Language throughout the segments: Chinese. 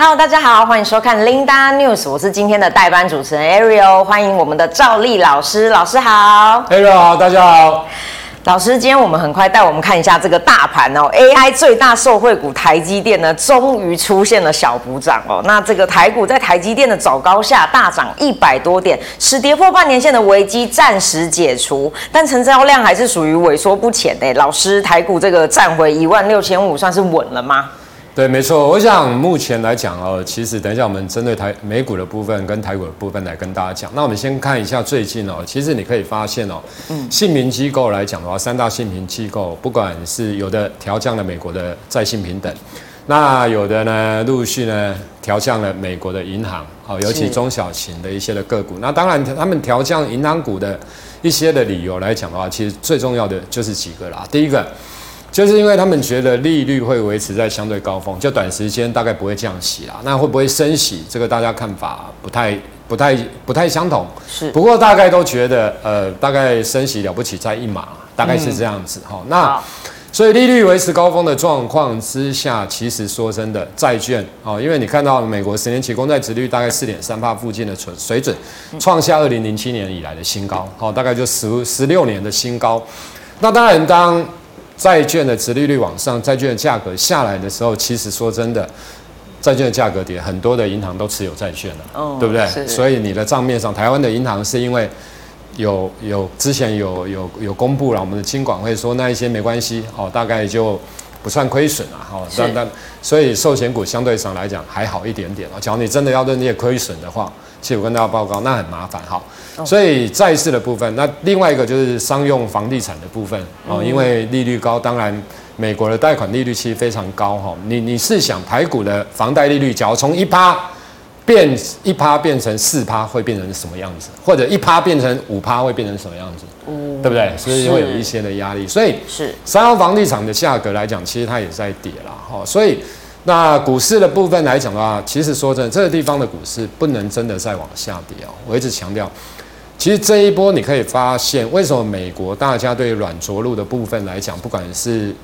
Hello，大家好，欢迎收看 Linda News，我是今天的代班主持人 Ariel，欢迎我们的赵丽老师，老师好。Ariel 好，大家好。老师，今天我们很快带我们看一下这个大盘哦，AI 最大受惠股台积电呢，终于出现了小补涨哦。那这个台股在台积电的早高下大涨一百多点，使跌破半年线的危机暂时解除，但成交量还是属于萎缩不前的。老师，台股这个站回一万六千五算是稳了吗？对，没错。我想目前来讲哦，其实等一下我们针对台美股的部分跟台股的部分来跟大家讲。那我们先看一下最近哦，其实你可以发现哦，嗯，信评机构来讲的话，三大信评机构，不管是有的调降了美国的债信平等，那有的呢陆续呢调降了美国的银行，哦，尤其中小型的一些的个股。那当然，他们调降银行股的一些的理由来讲的话，其实最重要的就是几个啦。第一个。就是因为他们觉得利率会维持在相对高峰，就短时间大概不会降息啦。那会不会升息？这个大家看法不太、不太、不太相同。是，不过大概都觉得，呃，大概升息了不起再一码，大概是这样子哈。嗯、那所以利率维持高峰的状况之下，其实说真的，债券哦，因为你看到美国十年期公债殖率大概四点三帕附近的水水准，创下二零零七年以来的新高，好，大概就十十六年的新高。那当然当。债券的殖利率往上，债券的价格下来的时候，其实说真的，债券的价格跌，很多的银行都持有债券了，哦、对不对？所以你的账面上，台湾的银行是因为有有之前有有有公布了，我们的金管会说那一些没关系哦，大概就不算亏损了哈。但但所以寿险股相对上来讲还好一点点哦。假如你真的要认列亏损的话，其实我跟大家报告，那很麻烦哈。所以债市的部分，那另外一个就是商用房地产的部分哦，因为利率高，当然美国的贷款利率其实非常高哈。你你是想排股的房贷利率，假如从一趴变一趴变成四趴，会变成什么样子？或者一趴变成五趴，会变成什么样子？嗯，对不对？所以会有一些的压力。所以是商用房地产的价格来讲，其实它也在跌了哈。所以那股市的部分来讲的话，其实说真的，这个地方的股市不能真的再往下跌哦。我一直强调。其实这一波你可以发现，为什么美国大家对软着陆的部分来讲，不管是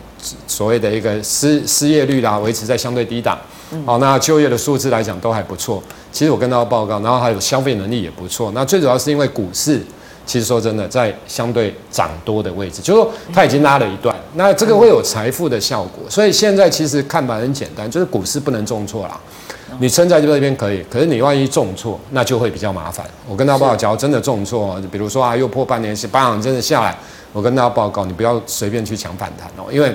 所谓的一个失失业率啦，维持在相对低档，好，那就业的数字来讲都还不错。其实我跟大家报告，然后还有消费能力也不错。那最主要是因为股市，其实说真的，在相对涨多的位置，就是说它已经拉了一段，那这个会有财富的效果。所以现在其实看法很简单，就是股市不能重挫啦。你撑在这边可以，可是你万一重挫，那就会比较麻烦。我跟大家报告，假如真的重挫，比如说啊，又破半年线，八行真的下来，我跟大家报告，你不要随便去抢反弹哦，因为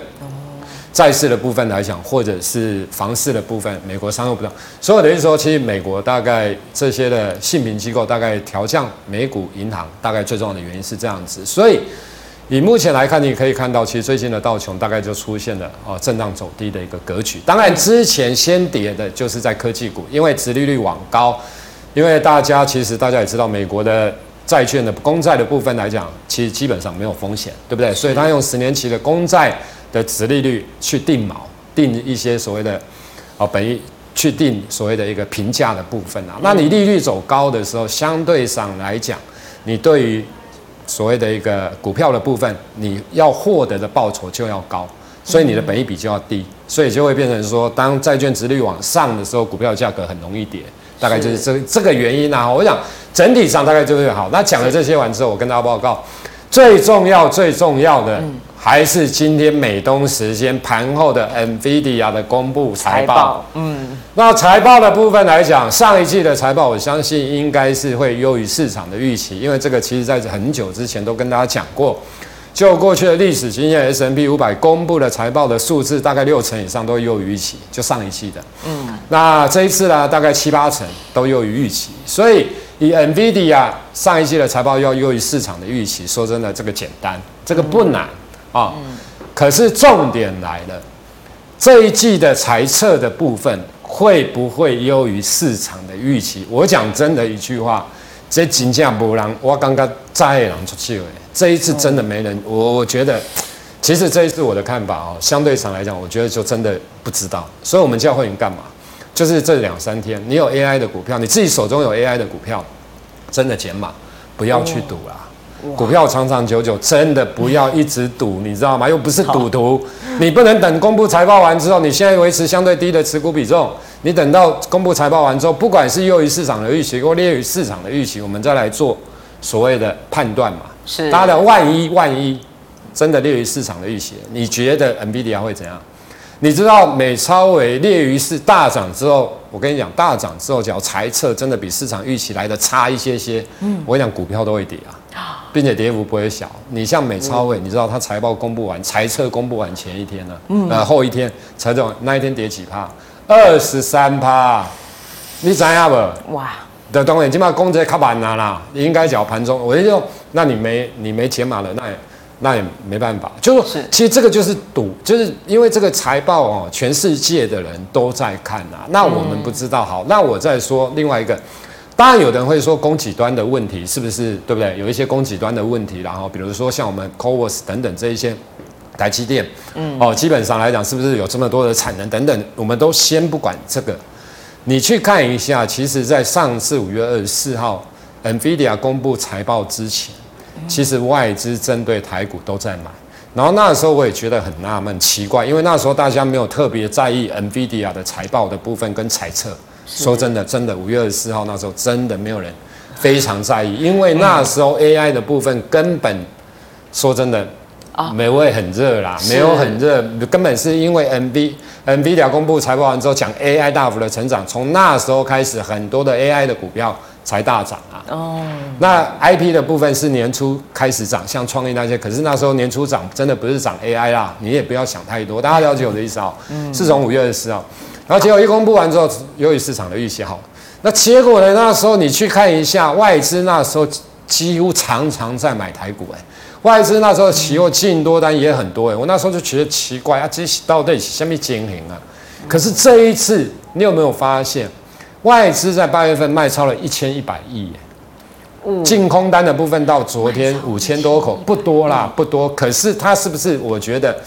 债市的部分来讲，或者是房市的部分，美国商用不动，所以我的意思说，其实美国大概这些的信评机构大概调降美股银行，大概最重要的原因是这样子，所以。以目前来看，你可以看到，其实最近的道琼大概就出现了哦震荡走低的一个格局。当然，之前先跌的就是在科技股，因为殖利率往高，因为大家其实大家也知道，美国的债券的公债的部分来讲，其实基本上没有风险，对不对？所以他用十年期的公债的殖利率去定锚，定一些所谓的哦本益，去定所谓的一个评价的部分啊。那你利率走高的时候，相对上来讲，你对于所谓的一个股票的部分，你要获得的报酬就要高，所以你的本益比就要低，所以就会变成说，当债券殖利率往上的时候，股票价格很容易跌，大概就是这这个原因啊。我想整体上大概就是好。那讲了这些完之后，我跟大家报告，最重要最重要的。还是今天美东时间盘后的 NVIDIA 的公布财报，嗯，那财报的部分来讲，上一季的财报，我相信应该是会优于市场的预期，因为这个其实在很久之前都跟大家讲过，就过去的历史经验，S&P 500公布的财报的数字大概六成以上都优于预期，就上一季的，嗯，那这一次呢，大概七八成都优于预期，所以以 NVIDIA 上一季的财报要优于市场的预期，说真的，这个简单，这个不难。啊，可是重点来了，这一季的财测的部分会不会优于市场的预期？我讲真的一句话，这金价不让我刚刚再让出去了。这一次真的没人，我我觉得，其实这一次我的看法哦，相对上来讲，我觉得就真的不知道。所以我们叫会员干嘛？就是这两三天，你有 AI 的股票，你自己手中有 AI 的股票，真的减码，不要去赌了。股票长长久久，真的不要一直赌，你知道吗？又不是赌徒，你不能等公布财报完之后，你现在维持相对低的持股比重，你等到公布财报完之后，不管是优于市场的预期或劣于市场的预期，我们再来做所谓的判断嘛。是，大家的万一万一真的劣于市场的预期，你觉得 NVIDIA 会怎样？你知道美超伟劣于是大涨之后，我跟你讲，大涨之后，只要财测真的比市场预期来的差一些些，嗯，我跟你讲，股票都会跌啊，并且跌幅不会小。你像美超伟，你知道它财报公布完，财测公布完前一天呢，嗯，呃，后一天财总那一天跌几趴？二十三趴，你知道不？哇，的当然，起码公这卡板了啦，应该讲盘中，我就说，那你没你没钱买了，那也。那也没办法，就是其实这个就是赌，就是因为这个财报哦，全世界的人都在看呐。那我们不知道，好，那我再说另外一个，当然有的人会说供给端的问题是不是对不对？有一些供给端的问题，然后比如说像我们 CoWoS 等等这一些台积电，嗯，哦，基本上来讲是不是有这么多的产能等等，我们都先不管这个，你去看一下，其实在上次五月二十四号 NVIDIA 公布财报之前。其实外资针对台股都在买，然后那时候我也觉得很纳闷、奇怪，因为那时候大家没有特别在意 NVIDIA 的财报的部分跟猜测。说真的，真的五月二十四号那时候真的没有人非常在意，因为那时候 AI 的部分根本说真的，没会很热啦，没有很热，根本是因为 NV NVIDIA 公布财报完之后讲 AI 大幅的成长，从那时候开始很多的 AI 的股票。才大涨啊！哦，那 IP 的部分是年初开始涨，像创意那些，可是那时候年初涨真的不是涨 AI 啦，你也不要想太多。大家了解我的意思啊？嗯，是从五月二十四号，然后结果一公布完之后，由于市场的预期好，那结果呢？那时候你去看一下外资，那时候几乎常常在买台股哎、欸，外资那时候期货进多单也很多哎、欸，我那时候就觉得奇怪啊，这到底是什么经营啊？可是这一次你有没有发现？外资在八月份卖超了一千一百亿，净空单的部分到昨天五千多口，不多啦，不多。可是他是不是？我觉得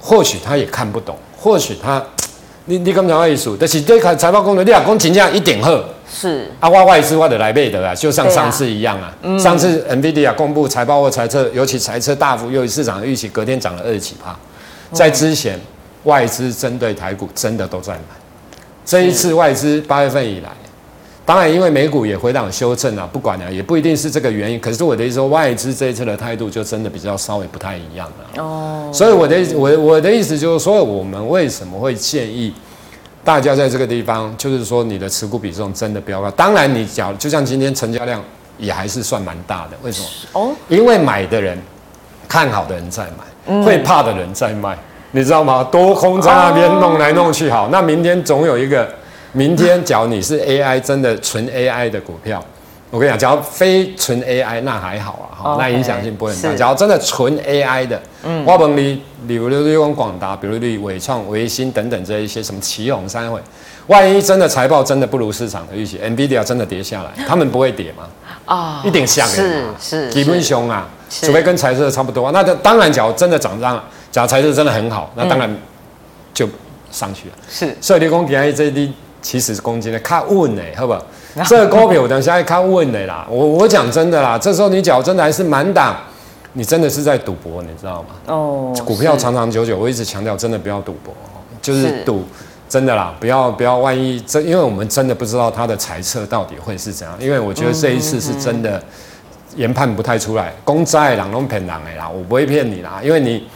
或许他也看不懂，或许他，你你刚才意思，但是这看财报公的你老公请假一点好是啊，外外资我得来背的啊，就像上次一样啊。上次 NVIDIA 公布财报或财测，尤其财测大幅优于市场的预期，隔天涨了二十几趴。在之前，外资针对台股真的都在买。这一次外资八月份以来，当然因为美股也回档修正了，不管了，也不一定是这个原因。可是我的意思说，外资这一次的态度就真的比较稍微不太一样了。哦，所以我的我我的意思就是说，我们为什么会建议大家在这个地方，就是说你的持股比重真的不要高。当然，你讲就像今天成交量也还是算蛮大的，为什么？哦，因为买的人看好的人在买，会怕的人在卖。你知道吗？多空在那边弄来弄去，好，那明天总有一个。明天，假如你是 AI 真的纯 AI 的股票，我跟你讲，假如非纯 AI 那还好啊，哈，那影响性不会很大。假如真的纯 AI 的，嗯，我问你，比如利用广达，比如你纬创、维新等等这一些什么奇鋐、三会，万一真的财报真的不如市场的预期，NVIDIA 真的跌下来，他们不会跌吗？啊，一定像是是基本凶啊，除非跟财色差不多。那当然，假如真的涨涨。假如财色真的很好，那当然就上去了。是，所以你讲今日这啲七十公斤的看稳呢，好不好？这个股票我等下要看稳的啦。我我讲真的啦，这时候你脚真的还是满档，你真的是在赌博，你知道吗？哦，股票长长久久，我一直强调，真的不要赌博，就是赌真的啦，不要不要，万一这，因为我们真的不知道他的猜测到底会是怎样，因为我觉得这一次是真的研判不太出来。公债两拢骗人的啦，我不会骗你啦，因为你。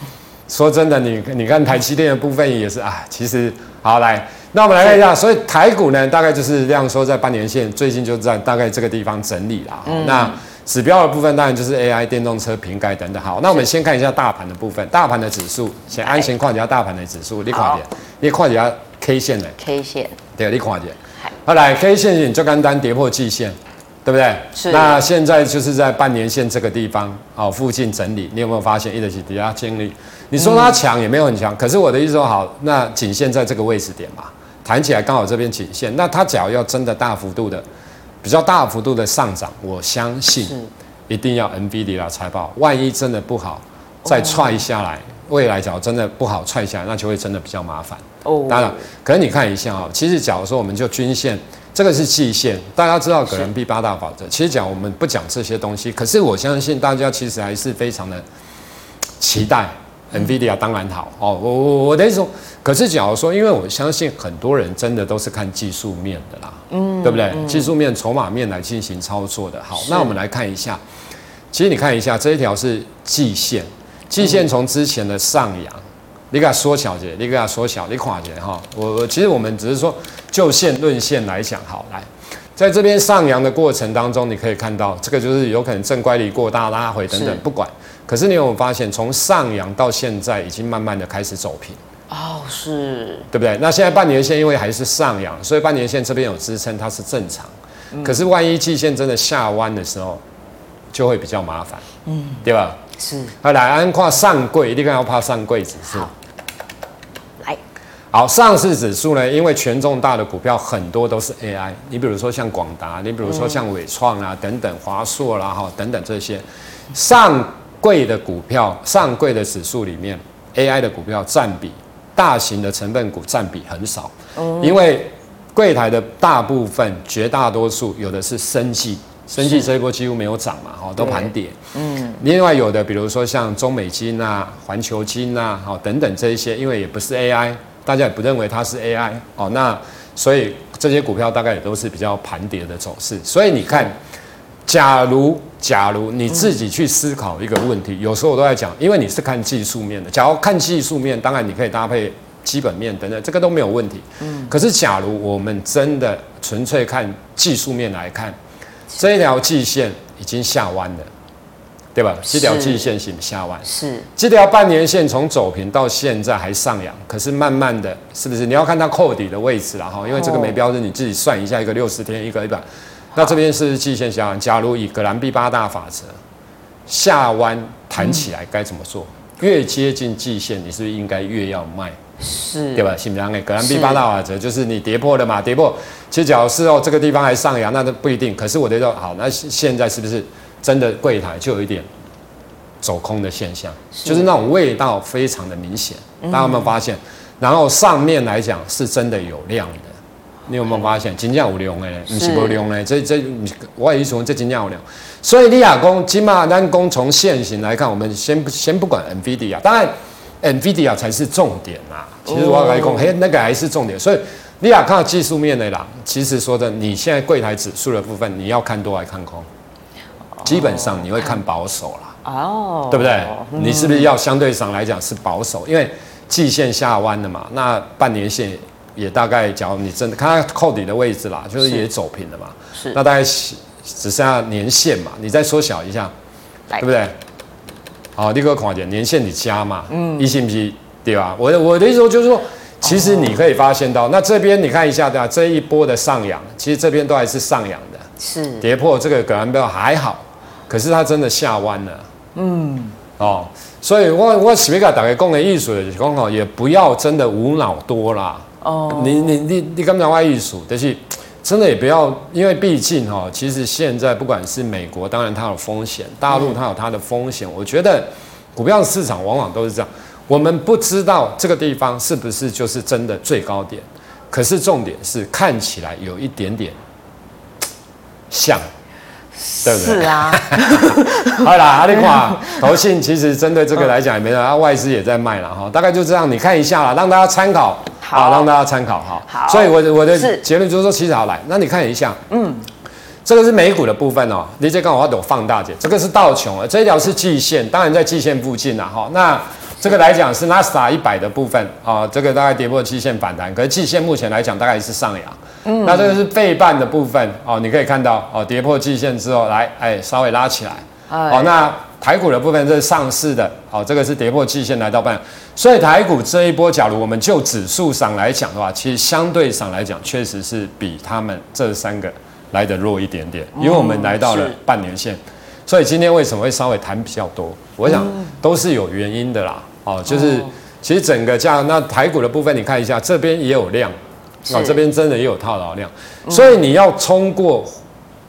说真的，你你看台积电的部分也是啊，其实好来，那我们来看一下，所以台股呢，大概就是这样说，在半年线最近就在大概这个地方整理啦。嗯、那指标的部分当然就是 AI、电动车、瓶盖等等。好，那我们先看一下大盘的部分，大盘的指数，先安先看一下大盘的指数，你看一下，你看一下 K 线的 K 线，对，你看一下。好来，K 线你就刚单跌破季线。对不对？是。那现在就是在半年线这个地方哦，附近整理。你有没有发现一直是底下经历？你说它强也没有很强，可是我的意思说好，那颈线在这个位置点嘛，弹起来刚好这边颈线。那它只要要真的大幅度的、比较大幅度的上涨，我相信一定要 NVIDIA 财报。万一真的不好，再踹下来，未来假如真的不好踹下来，那就会真的比较麻烦。哦。当然，可能你看一下啊，其实假如说我们就均线。这个是季线，大家知道葛伦碧八大法则。其实讲我们不讲这些东西，可是我相信大家其实还是非常的期待，NVIDIA 当然好哦。我我我的意思说，可是假如说，因为我相信很多人真的都是看技术面的啦，嗯，对不对？嗯、技术面、筹码面来进行操作的。好，那我们来看一下，其实你看一下这一条是季线，季线从之前的上扬，嗯、你给它缩小些，你给它缩小，你看一下哈。我我其实我们只是说就线论线来讲，好来。在这边上扬的过程当中，你可以看到这个就是有可能正乖离过大拉回等等，不管。可是你有没有发现，从上扬到现在已经慢慢的开始走平？哦，是，对不对？那现在半年线因为还是上扬，所以半年线这边有支撑，它是正常。嗯、可是万一季线真的下弯的时候，就会比较麻烦，嗯，对吧？是。好，来安跨上柜，一定要怕上柜指数。来好，上市指数呢？因为权重大的股票很多都是 AI，你比如说像广达，你比如说像伟创啊等等，华硕啦哈等等这些上柜的股票，上柜的指数里面，AI 的股票占比，大型的成分股占比很少，因为柜台的大部分绝大多数有的是生技，生技这一波几乎没有涨嘛，哈都盘跌，嗯，另外有的比如说像中美金啊、环球金啊，好等等这一些，因为也不是 AI。大家也不认为它是 AI 哦，那所以这些股票大概也都是比较盘跌的走势。所以你看，假如假如你自己去思考一个问题，有时候我都在讲，因为你是看技术面的。假如看技术面，当然你可以搭配基本面等等，这个都没有问题。嗯。可是假如我们真的纯粹看技术面来看，这一条季线已经下弯了。对吧？这条季线型下弯，是这条半年线从走平到现在还上扬，可是慢慢的，是不是？你要看它扣底的位置了哈，因为这个没标准，你自己算一下，一个六十天，一个一百，那这边是季线下弯。假如以葛兰碧八大法则，下弯弹起来该怎么做？越接近季线，你是不是应该越要卖？是，对吧？是不是？葛兰碧八大法则就是你跌破了嘛，跌破，其实假如是哦，这个地方还上扬，那都不一定。可是我觉得好，那现在是不是？真的柜台就有一点走空的现象，是就是那种味道非常的明显，大家有没有发现？嗯、然后上面来讲是真的有量的，你有没有发现？金价有量的，不是不量的，这这我也一说这金价有量。所以你亚公金马单公从线型来看，我们先不先不管 NVIDIA，当然 NVIDIA 才是重点啊。其实我来讲，嘿，那个还是重点。所以你亚看技术面的啦，其实说的，你现在柜台指数的部分，你要看多还看空？基本上你会看保守啦，哦，对不对？你是不是要相对上来讲是保守？因为季线下弯了嘛，那半年线也大概，假如你真的看它扣底的位置啦，就是也走平了嘛，是，那大概只剩下年限嘛，你再缩小一下，对不对？好，立刻看一点年限你加嘛，嗯，一信不信？对吧？我的我的意思说就是说，其实你可以发现到，那这边你看一下对吧？这一波的上扬，其实这边都还是上扬的，是跌破这个葛兰标还好。可是它真的下弯了，嗯，哦，所以我我前面讲大概讲的艺术的讲哦，也不要真的无脑多啦，哦，你你你你刚讲外艺术，但是 真的也不要，因为毕竟哈，其实现在不管是美国，当然它有风险，大陆它有它的风险，我觉得股票市场往往都是这样，我们不知道这个地方是不是就是真的最高点，可是重点是看起来有一点点像。对不对？是啊，好啦，阿里垮投信其实针对这个来讲也没啥，外资也在卖了哈，大概就这样，你看一下啦，让大家参考，好，让大家参考哈。好，所以我的我的结论就是说，其实好来，那你看一下，嗯，这个是美股的部分哦，你这刚好要懂放大点，这个是道琼，这一条是季线，当然在季线附近了哈，那。这个来讲是纳斯达一百的部分啊，这个大概跌破季线反弹，可是季线目前来讲大概是上扬。嗯，那这个是背半的部分哦，你可以看到哦，跌破季线之后来，哎，稍微拉起来。哦，那台股的部分这是上市的，哦，这个是跌破季线来到半，所以台股这一波，假如我们就指数上来讲的话，其实相对上来讲确实是比他们这三个来得弱一点点，因为我们来到了半年线，所以今天为什么会稍微谈比较多？我想都是有原因的啦。哦，就是其实整个价那台股的部分，你看一下这边也有量，啊，这边真的也有套牢量，所以你要冲过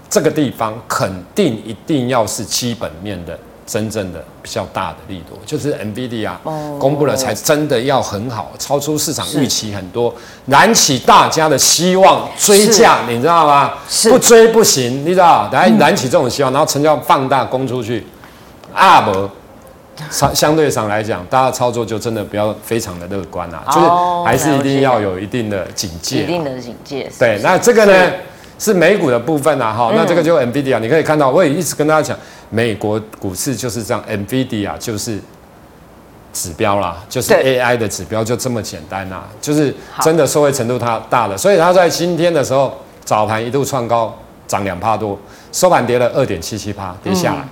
这个地方，肯定一定要是基本面的真正的比较大的力度，就是 NVIDIA 啊，公布了才真的要很好，超出市场预期很多，燃起大家的希望追价，你知道吗？不追不行，你知道？来燃起这种希望，然后成交放大攻出去，啊不。相相对上来讲，大家操作就真的不要非常的乐观啊，就是还是一定要有一定的警戒，一定的警戒。对，那这个呢是美股的部分啊，哈，那这个就 NVIDIA，你可以看到，我也一直跟大家讲，美国股市就是这样，NVIDIA 就是指标啦，就是 AI 的指标，就这么简单啦，就是真的受惠程度它大了，所以它在今天的时候早盘一度创高，涨两帕多，收盘跌了二点七七帕，跌下来，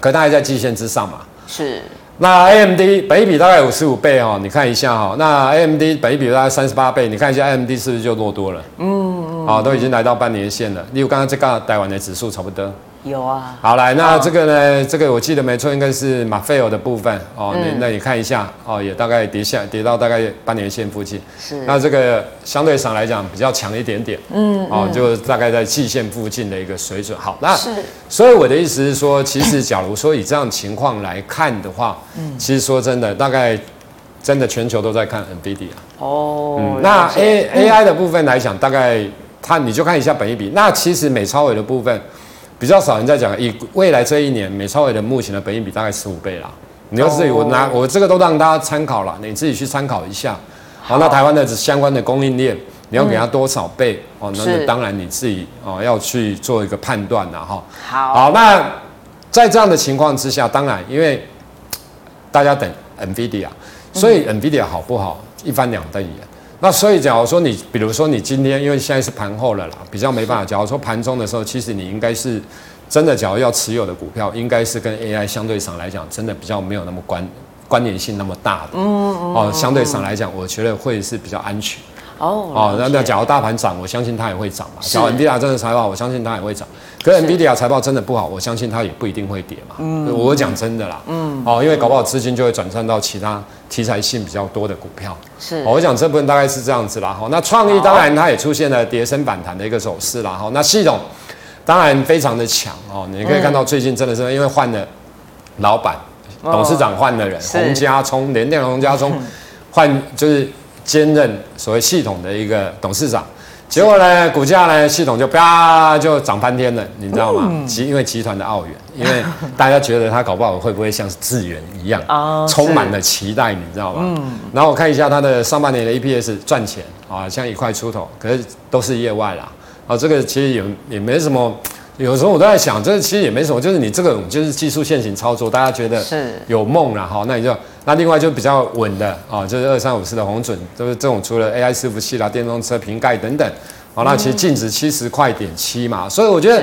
可它还在季线之上嘛。是，那 AMD 本益比大概五十五倍哦，你看一下哈，那 AMD 本益比大概三十八倍，你看一下 AMD 是不是就落多了？嗯嗯，好，都已经来到半年线了。例如刚刚这个台湾的指数差不多。有啊，好来，那这个呢？这个我记得没错，应该是马菲尔的部分哦。那、嗯、那你看一下哦，也大概跌下跌到大概半年线附近。是，那这个相对上来讲比较强一点点。嗯，哦，就大概在季线附近的一个水准。好，那是，所以我的意思是说，其实假如说以这样情况来看的话，嗯，其实说真的，大概真的全球都在看 NVIDIA 哦。嗯，那 A AI 的部分来讲，大概它你就看一下本一比。那其实美超伟的部分。比较少人在讲，以未来这一年，美超伟的目前的本益比大概十五倍啦。你要自己，我拿我这个都让大家参考了，你自己去参考一下。好，那台湾的相关的供应链，你要给它多少倍？哦，那当然你自己哦要去做一个判断了哈。好，好，那在这样的情况之下，当然因为大家等 NVIDIA，所以 NVIDIA 好不好，一翻两瞪眼。那所以，假如说你，比如说你今天，因为现在是盘后了啦，比较没办法。假如说盘中的时候，其实你应该是真的，假如要持有的股票，应该是跟 AI 相对上来讲，真的比较没有那么关关联性那么大的。嗯嗯。哦，相对上来讲，我觉得会是比较安全。哦。哦，那那假如大盘涨，我相信它也会涨嘛。假如 NVIDIA 真的财报，我相信它也会涨。可是 NVIDIA 财报真的不好，我相信它也不一定会跌嘛。嗯。我讲真的啦。嗯。哦，因为搞不好资金就会转战到其他。题材性比较多的股票是，我讲这部分大概是这样子啦哈。那创意当然它也出现了跌升反弹的一个走势啦哈。那系统当然非常的强哦，你可以看到最近真的是因为换了老板，董事长换了人，洪家聪联电洪家聪 换就是兼任所谓系统的一个董事长。结果呢，股价呢，系统就啪就涨翻天了，你知道吗？集、嗯、因为集团的澳元，因为大家觉得它搞不好会不会像是智源一样，哦、充满了期待，你知道吗？嗯、然后我看一下它的上半年的 EPS 赚钱啊，像一块出头，可是都是业外啦。啊，这个其实也也没什么。有时候我都在想，这其实也没什么，就是你这个就是技术线型操作，大家觉得是有梦了哈，那你就那另外就比较稳的啊，就是二三五四的红准，就是这种除了 AI 伺服器啦、电动车瓶盖等等，好，那其实净值七十块点七嘛，所以我觉得。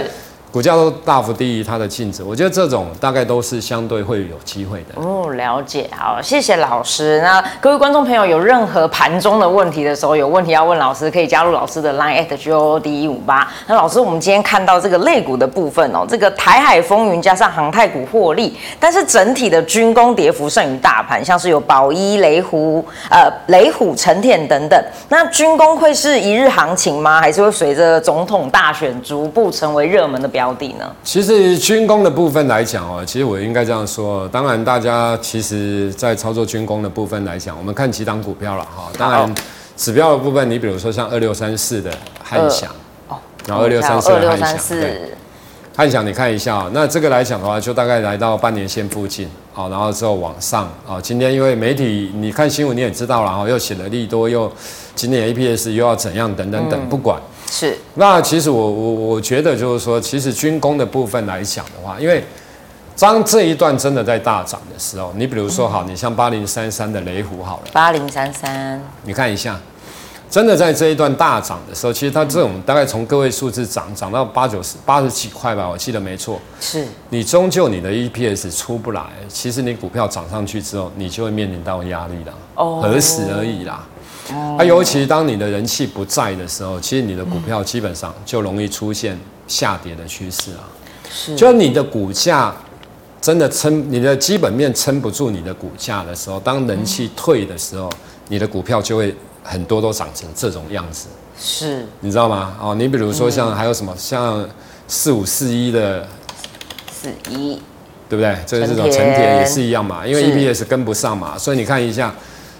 股价都大幅低于它的净值，我觉得这种大概都是相对会有机会的。哦，了解，好，谢谢老师。那各位观众朋友有任何盘中的问题的时候，有问题要问老师，可以加入老师的 Line at GOD 一五八。那老师，我们今天看到这个类股的部分哦，这个台海风云加上航太股获利，但是整体的军工跌幅胜于大盘，像是有宝一、雷虎、呃雷虎、成田等等。那军工会是一日行情吗？还是会随着总统大选逐步成为热门的标？标的呢？其实军工的部分来讲哦，其实我应该这样说。当然，大家其实，在操作军工的部分来讲，我们看几档股票了哈。当然，指标的部分，你比如说像二六三四的汉翔哦，然后二六三四的汉翔，对，汉翔你看一下，那这个来讲的话，就大概来到半年线附近，好，然后之后往上啊。今天因为媒体你看新闻你也知道了哈，又写了利多，又今年 APS 又要怎样等等等，不管。是，那其实我我我觉得就是说，其实军工的部分来讲的话，因为当这一段真的在大涨的时候，你比如说好，你像八零三三的雷虎好了，八零三三，你看一下，真的在这一段大涨的时候，其实它这种大概从个位数字涨涨到八九十八十几块吧，我记得没错，是。你终究你的 EPS 出不来，其实你股票涨上去之后，你就会面临到压力了，哦，何时而已啦。啊，尤其当你的人气不在的时候，其实你的股票基本上就容易出现下跌的趋势啊。是，就你的股价真的撑，你的基本面撑不住你的股价的时候，当人气退的时候，你的股票就会很多都长成这种样子。是，你知道吗？哦，你比如说像还有什么像四五四一的四一，对不对？就是这种成铁也是一样嘛，因为 EPS 跟不上嘛，所以你看一下。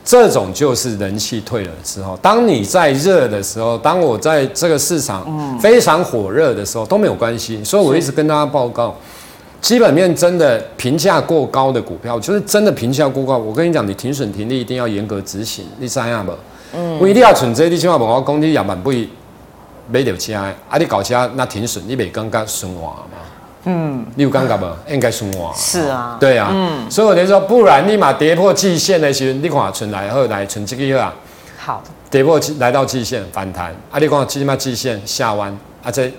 这种就是人气退了之后，当你在热的时候，当我在这个市场非常火热的时候都没有关系。所以我一直跟大家报告，基本面真的评价过高的股票，就是真的评价过高。我跟你讲，你停损停利一定要严格执行。你知影无？嗯，我一定要存这啲，千万不要讲你也蛮不会买到车，啊，你搞车那停损，你袂感觉损坏吗？嗯，你有感觉无？应该是我。是啊。对啊。嗯。所以我就说，不然立马跌破季线的时候，你看存来后来存这个啊。好。跌破来到季线反弹，啊，你讲起码季线下弯，啊，这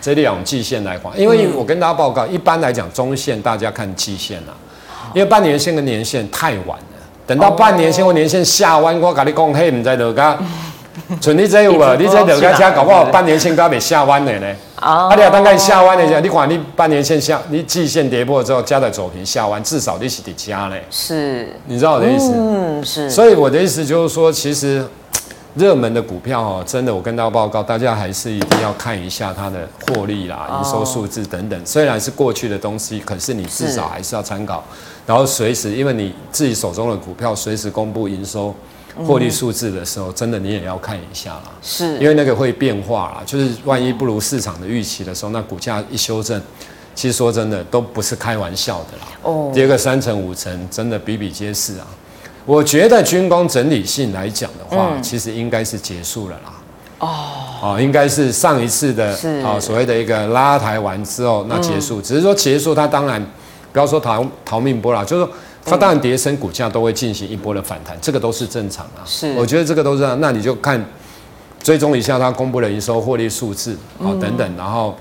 这里用季线来看，因为我跟大家报告，一般来讲中线大家看季线啊，因为半年线跟年线太晚了，等到半年线或年线下弯，我跟你讲，嘿，唔在落噶，存你这有无？你这落个车搞不好半年线都要被下弯的呢。啊，你要等下下弯的时候，你看你半年线下，你季线跌破之后，加在走平下弯，至少你是得加嘞。是，你知道我的意思？嗯，是。所以我的意思就是说，其实热门的股票哦，真的，我跟大家报告，大家还是一定要看一下它的获利啦、营收数字等等。虽然是过去的东西，可是你至少还是要参考，然后随时，因为你自己手中的股票随时公布营收。获利数字的时候，真的你也要看一下啦，是，因为那个会变化啦，就是万一不如市场的预期的时候，那股价一修正，其实说真的都不是开玩笑的啦。哦，跌个三成五成，真的比比皆是啊。我觉得军工整理性来讲的话，其实应该是结束了啦。哦，哦，应该是上一次的啊所谓的一个拉抬完之后，那结束，只是说结束，它当然不要说逃逃命波啦，就是说。它当然跌升，股价都会进行一波的反弹，这个都是正常啊。是，我觉得这个都是这样。那你就看追踪一下它公布的营收、获利数字啊等等，然后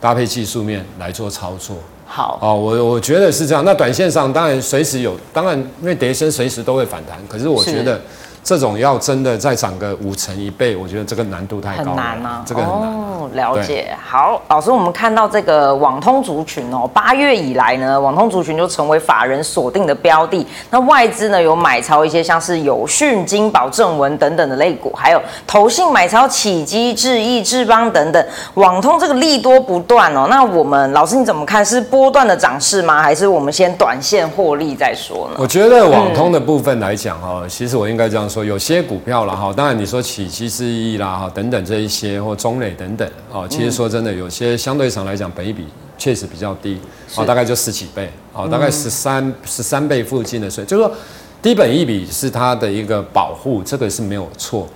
搭配技术面来做操作。好，哦，我我觉得是这样。那短线上当然随时有，当然因为跌升随时都会反弹，可是我觉得。这种要真的再涨个五成一倍，我觉得这个难度太高了。很难啊，这个很难。哦，了解。好，老师，我们看到这个网通族群哦，八月以来呢，网通族群就成为法人锁定的标的。那外资呢有买超一些像是有讯、金宝、正文等等的类股，还有投信买超启基、智易、智邦等等。网通这个利多不断哦。那我们老师你怎么看？是波段的涨势吗？还是我们先短线获利再说呢？我觉得网通的部分来讲哦，嗯、其实我应该这样说。有些股票了哈，当然你说启碁、智易啦哈等等这一些或中磊等等哦，其实说真的，有些相对上来讲，本益比确实比较低哦，大概就十几倍哦，大概十三十三倍附近的水，就是说低本益比是它的一个保护，这个是没有错。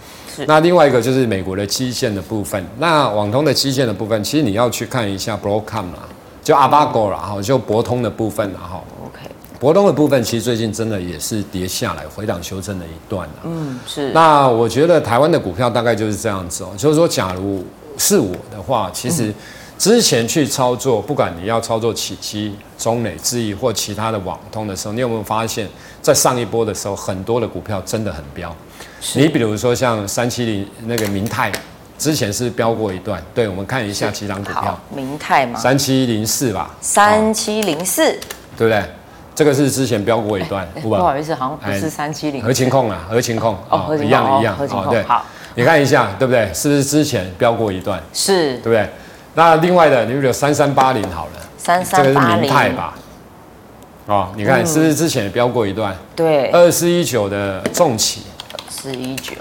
那另外一个就是美国的基线的部分，那网通的基线的部分，其实你要去看一下 Broadcom 啦，就 Avago 啦哈，就博通的部分然后。博通的部分其实最近真的也是跌下来，回档修正了一段了。嗯，是。那我觉得台湾的股票大概就是这样子哦，就是说，假如是我的话，其实之前去操作，不管你要操作启基、中磊、智易或其他的网通的时候，你有没有发现，在上一波的时候，很多的股票真的很飙。你比如说像三七零那个明泰，之前是飙过一段。对，我们看一下其他股票。明泰嘛？三七零四吧。三七零四，对不对？这个是之前飙过一段，不好意思，好像不是三七零。合勤控啊，合勤控哦，一样一样哦，对，好，你看一下，对不对？是不是之前飙过一段？是，对不对？那另外的，你比如三三八零好了，三三八零，这个是明泰吧？哦，你看是不是之前也飙过一段？对，二四一九的重企，四一九，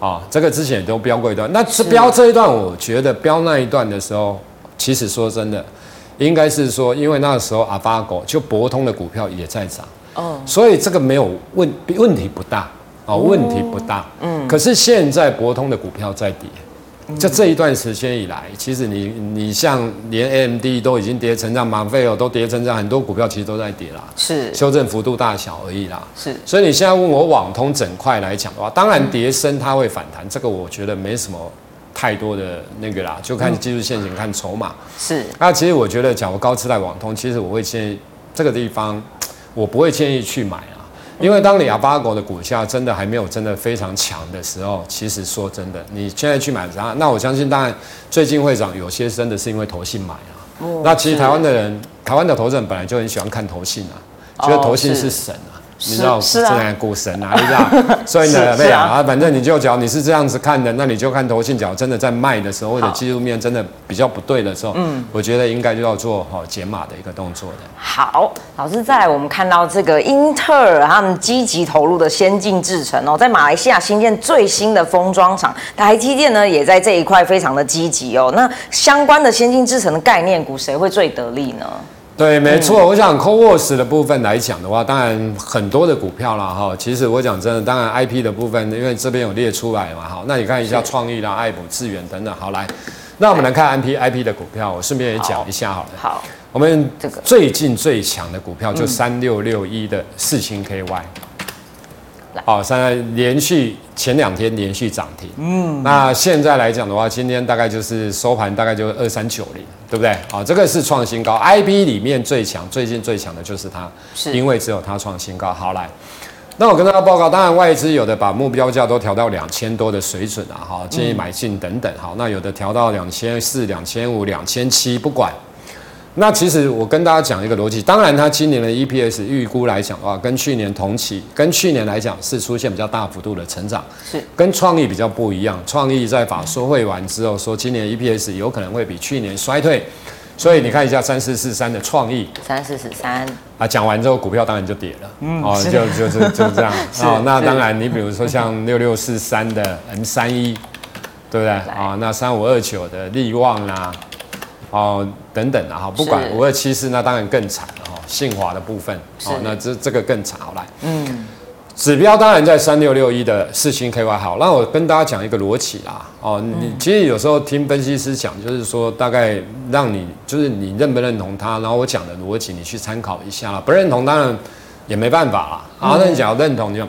哦，这个之前也都飙过一段。那是飙这一段，我觉得飙那一段的时候，其实说真的。应该是说，因为那个时候阿巴狗就博通的股票也在涨，哦，所以这个没有问问题不大，哦，问题不大，嗯，可是现在博通的股票在跌，就这一段时间以来，其实你你像连 AMD 都已经跌成这样，马费哦都跌成这样，很多股票其实都在跌啦，是。修正幅度大小而已啦，是，所以你现在问我网通整块来讲的话，当然跌升它会反弹，这个我觉得没什么。太多的那个啦，就看技术线型，看筹码。是。那其实我觉得，假如高次贷网通，其实我会建议这个地方，我不会建议去买啊。因为当你阿巴狗的股价真的还没有真的非常强的时候，其实说真的，你现在去买它，那我相信，当然最近会涨，有些真的是因为投信买啊。哦。那其实台湾的人，台湾的投资人本来就很喜欢看投信啊，觉得投信是神啊。你知道是啊，股神啊，你知道，所以呢，对啊，啊，反正你就讲你是这样子看的，那你就看投信角真的在卖的时候，或者技术面真的比较不对的时候，嗯，我觉得应该就要做好解码的一个动作的。好，老师，再来我们看到这个英特尔他们积极投入的先进制程哦，在马来西亚新建最新的封装厂，台积电呢也在这一块非常的积极哦。那相关的先进制程的概念股，谁会最得利呢？对，没错。嗯、我想 CoWoS 的部分来讲的话，当然很多的股票啦哈。其实我讲真的，当然 IP 的部分，因为这边有列出来嘛哈。那你看一下创意啦、爱普、智源等等。好，来，那我们来看 IP IP 的股票，我顺便也讲一下好了。好，好我们最近最强的股票就三六六一的四星 KY。好，现在连续前两天连续涨停，嗯，那现在来讲的话，今天大概就是收盘大概就二三九零，对不对？好，这个是创新高，IB 里面最强，最近最强的就是它，是。因为只有它创新高。好，来，那我跟大家报告，当然外资有的把目标价都调到两千多的水准啊，哈，建议买进等等，好，那有的调到两千四、两千五、两千七，不管。那其实我跟大家讲一个逻辑，当然它今年的 EPS 预估来讲的话，跟去年同期，跟去年来讲是出现比较大幅度的成长，是跟创意比较不一样。创意在法说会完之后说，今年 EPS 有可能会比去年衰退，所以你看一下三四四三的创意，三四四三啊，讲完之后股票当然就跌了，嗯，哦，就就就就这样 哦。那当然你比如说像 六六四三的 M 三一，对不对啊？那三五二九的利旺啦。哦，等等啊，哈，不管五二七四，那当然更惨了哈。信华的部分，哦，那这这个更惨。好来，嗯，指标当然在三六六一的四星 KY 好。那我跟大家讲一个逻辑啦，哦，你其实有时候听分析师讲，就是说大概让你就是你认不认同他，然后我讲的逻辑你去参考一下啦。不认同当然也没办法啦。啊，那你讲认同就。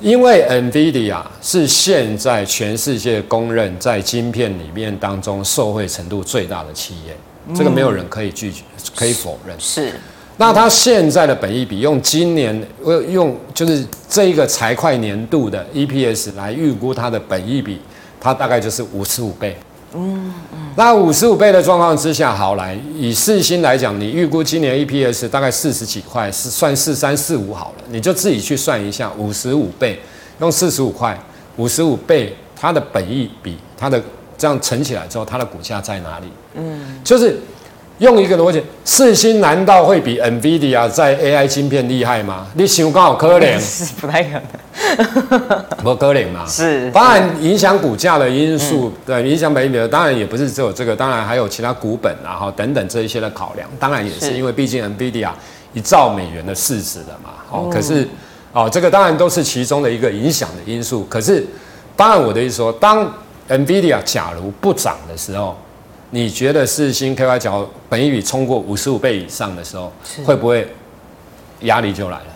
因为 NVIDIA 是现在全世界公认在晶片里面当中受惠程度最大的企业，嗯、这个没有人可以拒绝，可以否认。是，那它现在的本益比用今年用就是这一个财会年度的 EPS 来预估它的本益比，它大概就是五十五倍。嗯嗯，那五十五倍的状况之下，好来以四星来讲，你预估今年 EPS 大概四十几块，是算四三四五好了，你就自己去算一下，五十五倍用四十五块，五十五倍它的本益比，它的这样乘起来之后，它的股价在哪里？嗯，就是。用一个逻辑，四星难道会比 NVIDIA 在 AI 晶片厉害吗？你想刚好可能，是不太可能，不可能嘛？是，当然影响股价的因素，嗯、对，影响本益比的，当然也不是只有这个，当然还有其他股本然后等等这一些的考量，当然也是因为毕竟 NVIDIA 一兆美元的市值了嘛，哦，可是哦，这个当然都是其中的一个影响的因素，可是当然我的意思说，当 NVIDIA 假如不涨的时候。你觉得四星 KY 角本益比冲过五十五倍以上的时候，会不会压力就来了？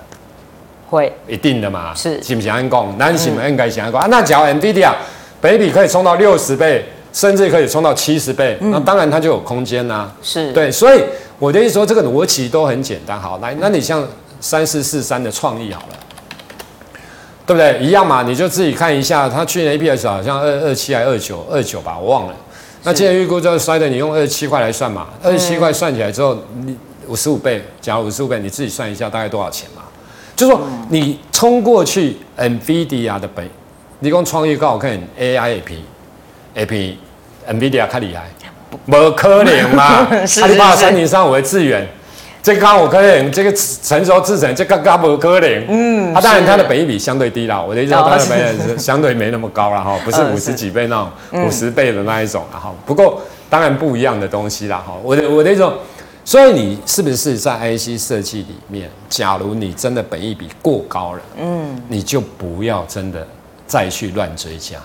会，一定的嘛。是，是不是安讲？那是不是应该想讲啊？那假如 NVIDIA 本益比可以冲到六十倍，甚至可以冲到七十倍，那当然它就有空间啦。是对，所以我的意思说，这个逻辑都很简单。好，来，那你像三四四三的创意好了，对不对？一样嘛，你就自己看一下，它去年 EPS 好像二二七还二九二九吧，我忘了。那今年预估就是衰的，你用二十七块来算嘛？二十七块算起来之后，你五十五倍，假如五十五倍，你自己算一下大概多少钱嘛？就是说你冲过去，NVIDIA 的本，你讲创意高我看，AI AP，AP，NVIDIA 较厉害，不可能嘛？阿里巴巴三零三五的智原。这个刚我可能这个成熟制成，这个刚不可能。嗯，它当然它的本益比相对低啦。我的意思说，它的本益比相对没那么高了哈，不是五十几倍那种五十倍的那一种了哈。不过当然不一样的东西啦哈。我的我的意思说，所以你是不是在 IC 设计里面，假如你真的本益比过高了，嗯，你就不要真的再去乱追加。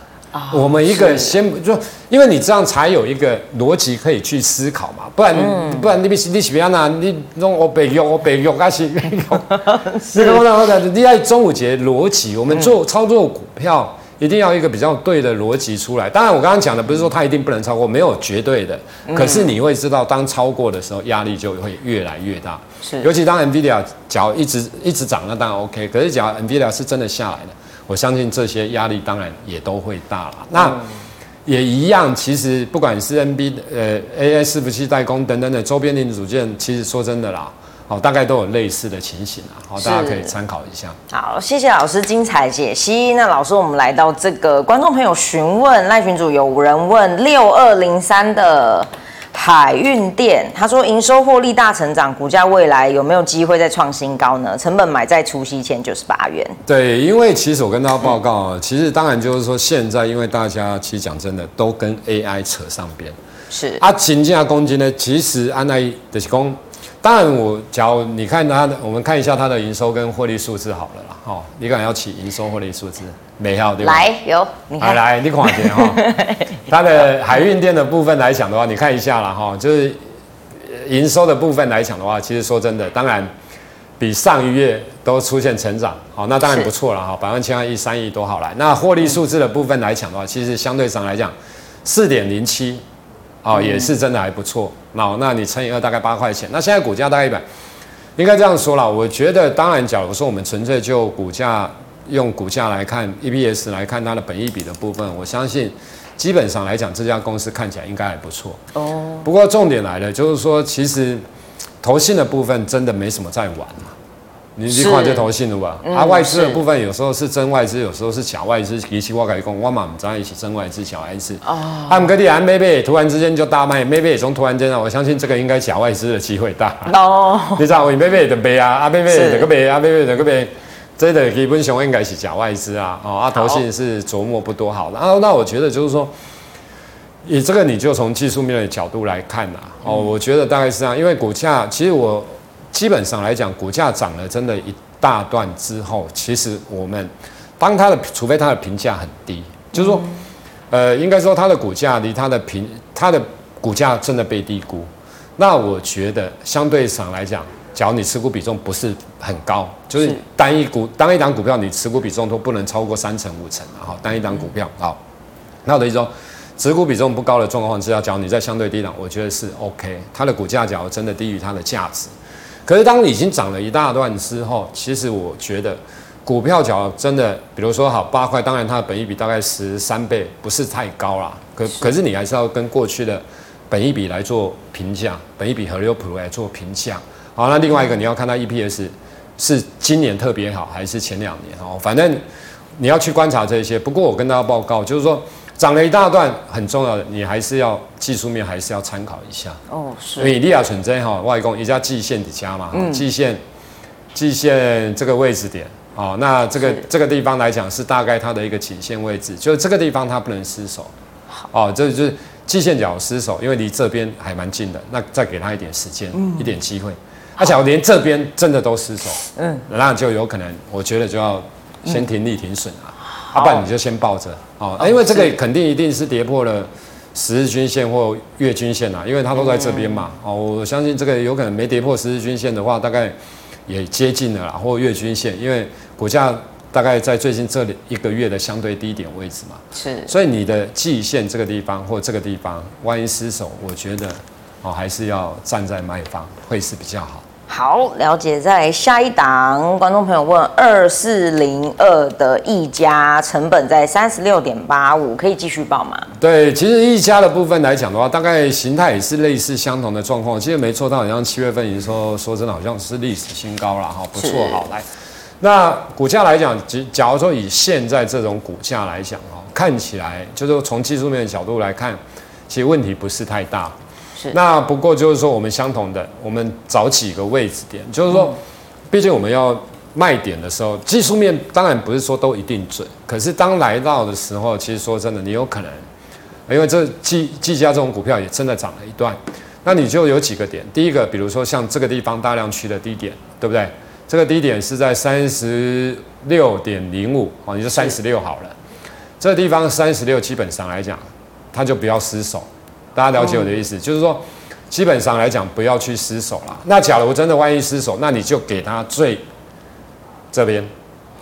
我们一个先就，因为你这样才有一个逻辑可以去思考嘛，不然不然你比你比方哪，你弄我北用我北用还是，你看我讲我讲，你要中午节逻辑，我们做操作股票一定要一个比较对的逻辑出来。当然我刚刚讲的不是说它一定不能超过，没有绝对的，可是你会知道当超过的时候压力就会越来越大。是，尤其当 NVIDIA 脚一直一直涨，那当然 OK，可是假如 NVIDIA 是真的下来的。我相信这些压力当然也都会大了。那也一样，其实不管是 NB 呃 AI 伺服器代工等等的周边零组件，其实说真的啦，好，大概都有类似的情形啊，好，大家可以参考一下。好，谢谢老师精彩解析。那老师，我们来到这个观众朋友询问赖群主有人问六二零三的。海运店，他说营收获利大成长，股价未来有没有机会再创新高呢？成本买在除夕前九十八元。对，因为其实我跟大家报告啊，嗯、其实当然就是说现在，因为大家其实讲真的都跟 AI 扯上边，是啊，金价公斤呢，其实按来就是讲，当然我假如你看它的，我们看一下它的营收跟获利数字好了啦。哦，你敢要起营收获利数字没有对吧？来有，你看来你看一下哈，它的海运店的部分来讲的话，你看一下了哈，就是营收的部分来讲的话，其实说真的，当然比上一月都出现成长，好，那当然不错了哈，百万千万亿三亿多好来。那获利数字的部分来讲的话，其实相对上来讲四点零七。哦，也是真的还不错。那那你乘以二，大概八块钱。那现在股价大概一百，应该这样说啦。我觉得，当然，假如说我们纯粹就股价用股价来看，EPS 来看它的本益比的部分，我相信基本上来讲，这家公司看起来应该还不错。哦。不过重点来了，就是说，其实投信的部分真的没什么在玩嘛。你去看就投信了吧？嗯、啊，外资的部分有时候是真外资，有时候是假外资。其实我跟你讲，我嘛不在一起真外资、假外资。哦。他们各地啊，maybe 突然之间就大卖，maybe 也从突然间啊，我相信这个应该假外资的机会大。哦。你知道我 maybe 的卖啊，啊 maybe 的个卖啊，maybe 的个卖，这个基本上应该是假外资啊。哦，啊，投信是琢磨不多好的。然后那我觉得就是说，以这个你就从技术面的角度来看呐。哦，我觉得大概是这样，因为股价其实我。基本上来讲，股价涨了真的一大段之后，其实我们当它的，除非它的评价很低，就是说，呃，应该说它的股价离它的评，它的股价真的被低估。那我觉得相对上来讲，假如你持股比重不是很高，就是单一股单一档股票，你持股比重都不能超过三成五成啊，好，单一档股票好。那我的意思说，持股比重不高的状况之下，假如你在相对低档，我觉得是 OK。它的股价假如真的低于它的价值。可是当你已经涨了一大段之后，其实我觉得股票角真的，比如说好八块，当然它的本益比大概十三倍，不是太高啦。可可是你还是要跟过去的本益比来做评价，本益比和六普来做评价。好，那另外一个你要看它 EPS 是今年特别好还是前两年哦，反正你要去观察这些。不过我跟大家报告，就是说。涨了一大段，很重要的，你还是要技术面还是要参考一下哦。是，所以利亚纯真哈，外公也叫季线底加嘛，嗯，季线，季线这个位置点哦，那这个是这个地方来讲是大概它的一个颈线位置，就是这个地方它不能失守。好哦，这就是季线角失守，因为离这边还蛮近的，那再给他一点时间，嗯、一点机会。而且我连这边真的都失守，嗯，那就有可能，我觉得就要先停利停损啊。嗯要不然你就先抱着哦，因为这个肯定一定是跌破了十日均线或月均线啊，因为它都在这边嘛。哦，我相信这个有可能没跌破十日均线的话，大概也接近了啦，或月均线，因为股价大概在最近这里一个月的相对低点位置嘛。是。所以你的季线这个地方或这个地方，万一失守，我觉得哦还是要站在卖方会是比较好。好，了解。在下一档，观众朋友问：二四零二的溢价成本在三十六点八五，可以继续报吗？对，其实溢价的部分来讲的话，大概形态也是类似相同的状况。其实没错，它好像七月份营收说真的好像是历史新高了哈，不错。是好，来，那股价来讲，假如说以现在这种股价来讲哈，看起来就是从技术面的角度来看，其实问题不是太大。是那不过就是说，我们相同的，我们找几个位置点，就是说，毕竟我们要卖点的时候，技术面当然不是说都一定准，可是当来到的时候，其实说真的，你有可能，因为这技技嘉这种股票也真的涨了一段，那你就有几个点，第一个，比如说像这个地方大量区的低点，对不对？这个低点是在三十六点零五，哦，你就三十六好了，这个地方三十六基本上来讲，它就不要失守。大家了解我的意思，就是说，基本上来讲，不要去失守了。那假如真的万一失守，那你就给它最这边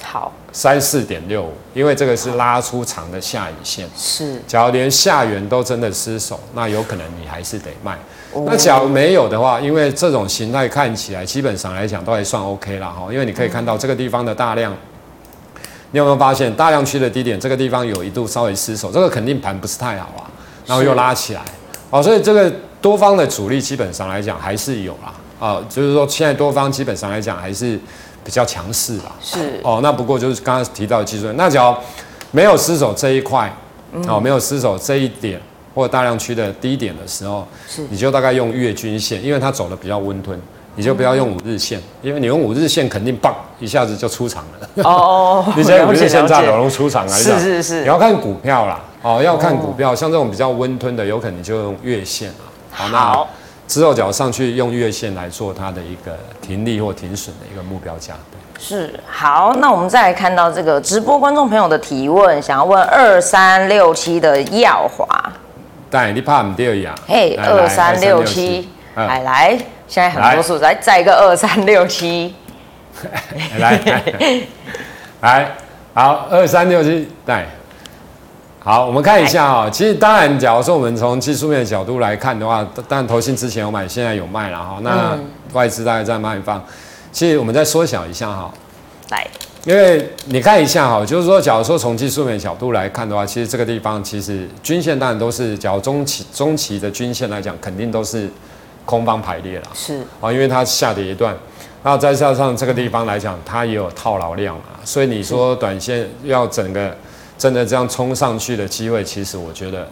好三四点六五，因为这个是拉出长的下影线。是，假如连下缘都真的失守，那有可能你还是得卖。那假如没有的话，因为这种形态看起来基本上来讲都还算 OK 了哈。因为你可以看到这个地方的大量，你有没有发现大量区的低点这个地方有一度稍微失守，这个肯定盘不是太好啊，然后又拉起来。哦，所以这个多方的主力基本上来讲还是有啦，啊，就是说现在多方基本上来讲还是比较强势啦。是。哦，那不过就是刚刚提到的技术，那只要没有失守这一块，哦，没有失守这一点或者大量区的低点的时候，是，你就大概用月均线，因为它走的比较温吞，你就不要用五日线，因为你用五日线肯定棒一下子就出场了。哦。你现在五日线炸走龙出场啊，是是是。你要看股票啦。哦，要看股票，像这种比较温吞的，有可能就用月线啊。好，那之后，脚上去用月线来做它的一个停利或停损的一个目标价。是好，那我们再来看到这个直播观众朋友的提问，想要问二三六七的耀华。对，你怕唔掉呀？嘿，二三六七，来来，现在很多数，来再一个二三六七，来来 来，好，二三六七，对，好，我们看一下哈。其实当然，假如说我们从技术面的角度来看的话，当然投信之前有买，现在有卖了哈。那外资大概在卖方。其实我们再缩小一下哈，来，因为你看一下哈，就是说，假如说从技术面角度来看的话，其实这个地方其实均线当然都是，假如中期中期的均线来讲，肯定都是空方排列了，是。啊，因为它下跌一段，那再加上这个地方来讲，它也有套牢量啊，所以你说短线要整个真的这样冲上去的机会，其实我觉得。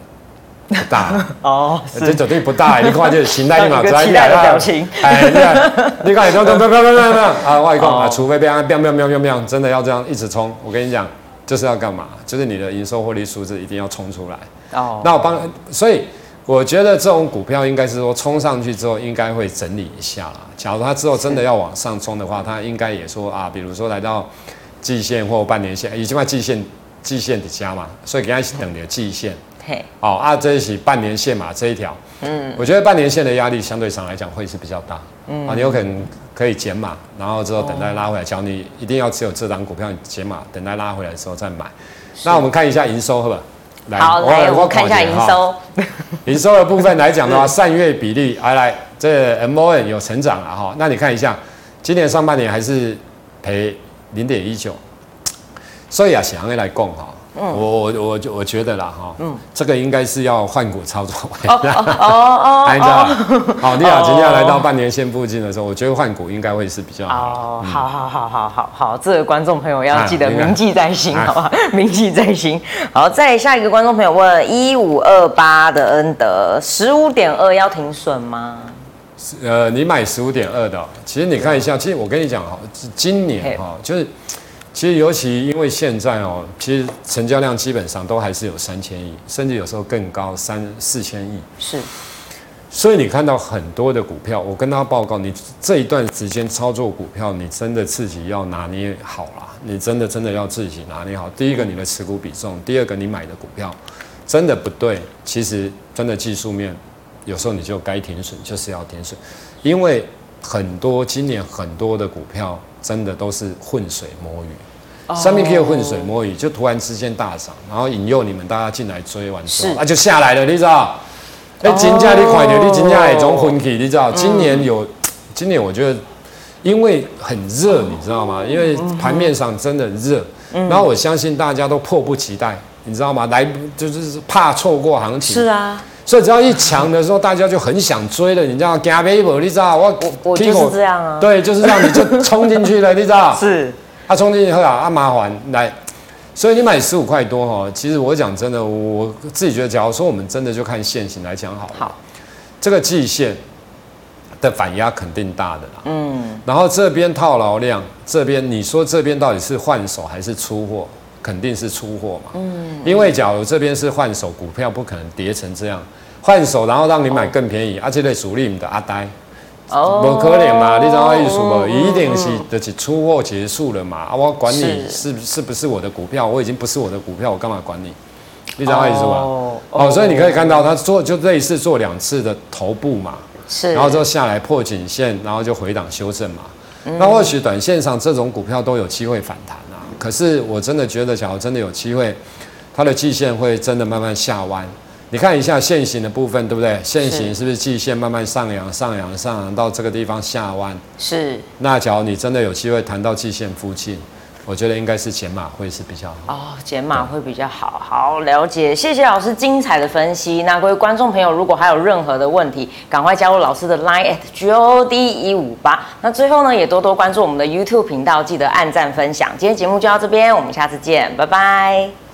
不大 哦，这绝对不大。你看这形态立马出来，期待的表情。哎，你看，你看，你看，不不不不不不啊！外公啊，除非这样，变变变变变，真的要这样一直冲。我跟你讲，就是要干嘛？就是你的营收获利数字一定要冲出来。哦。那我帮，所以我觉得这种股票应该是说冲上去之后，应该会整理一下啦。假如它之后真的要往上冲的话，它应该也说啊，比如说来到季线或半年线，已经把季线季线底下嘛，所以给它等你的季线。哦啊，这一起半年线嘛，这一条，嗯，我觉得半年线的压力相对上来讲会是比较大，嗯，啊，你有可能可以减码，然后之后等待拉回来，假如你一定要持有这档股票，你减码，等待拉回来的时候再买。那我们看一下营收，好吧？来，好，来，我看一下营收。营收的部分来讲的话，上月比例，来来，这 M O N 有成长了哈。那你看一下，今年上半年还是赔零点一九，所以啊，想要来供哈。我我我就我觉得啦哈，嗯，这个应该是要换股操作。哦哦哦，你知道好，你好，今天来到半年线附近的时候，我觉得换股应该会是比较好。哦，好好好好好好，这个观众朋友要记得铭记在心，好不好？铭记在心。好，再下一个观众朋友问：一五二八的恩德十五点二要停损吗？呃，你买十五点二的，其实你看一下，其实我跟你讲哈，今年哈就是。其实，尤其因为现在哦，其实成交量基本上都还是有三千亿，甚至有时候更高，三四千亿。是，所以你看到很多的股票，我跟他报告，你这一段时间操作股票，你真的自己要拿捏好了，你真的真的要自己拿捏好。第一个，你的持股比重；第二个，你买的股票真的不对，其实真的技术面，有时候你就该停损，就是要停损，因为很多今年很多的股票。真的都是浑水摸鱼，上面可以有浑水摸鱼，就突然之间大涨，然后引诱你们大家进来追完之后，啊就下来了，你知道？哎，金价你快点，你金价也种昏气，你知道？今年有，今年我觉得因为很热，你知道吗？因为盘面上真的热，然后我相信大家都迫不及待，你知道吗？来就是怕错过行情。是啊。所以只要一强的时候，大家就很想追了，你知道吗？加倍不？你知道我我我就是这样啊。对，就是这样，你就冲进去了，你知道 是。他冲进去后啊，啊麻烦来，所以你买十五块多哈。其实我讲真的，我自己觉得，假如说我们真的就看线型来讲好了。好。这个季线的反压肯定大的啦。嗯。然后这边套牢量，这边你说这边到底是换手还是出货？肯定是出货嘛。嗯。因为假如这边是换手，股票不可能跌成这样。换手，然后让你买更便宜，而且对主力你的阿呆，哦，不可能嘛？你知道我意思不？一定是就是出货结束了嘛？啊，我管你是是不是我的股票，我已经不是我的股票，我干嘛管你？你知道我意思吧？哦，所以你可以看到他做就类似做两次的头部嘛，是，然后就下来破颈线，然后就回档修正嘛。那或许短线上这种股票都有机会反弹啊。可是我真的觉得，假如真的有机会，它的季线会真的慢慢下弯。你看一下线形的部分，对不对？线形是不是季线慢慢上扬、上扬、上扬到这个地方下弯？是。那假如你真的有机会弹到季线附近，我觉得应该是减码会是比较好。哦，减码会比较好。好，了解。谢谢老师精彩的分析。那各位观众朋友，如果还有任何的问题，赶快加入老师的 Line at GOD 一五八。那最后呢，也多多关注我们的 YouTube 频道，记得按赞分享。今天节目就到这边，我们下次见，拜拜。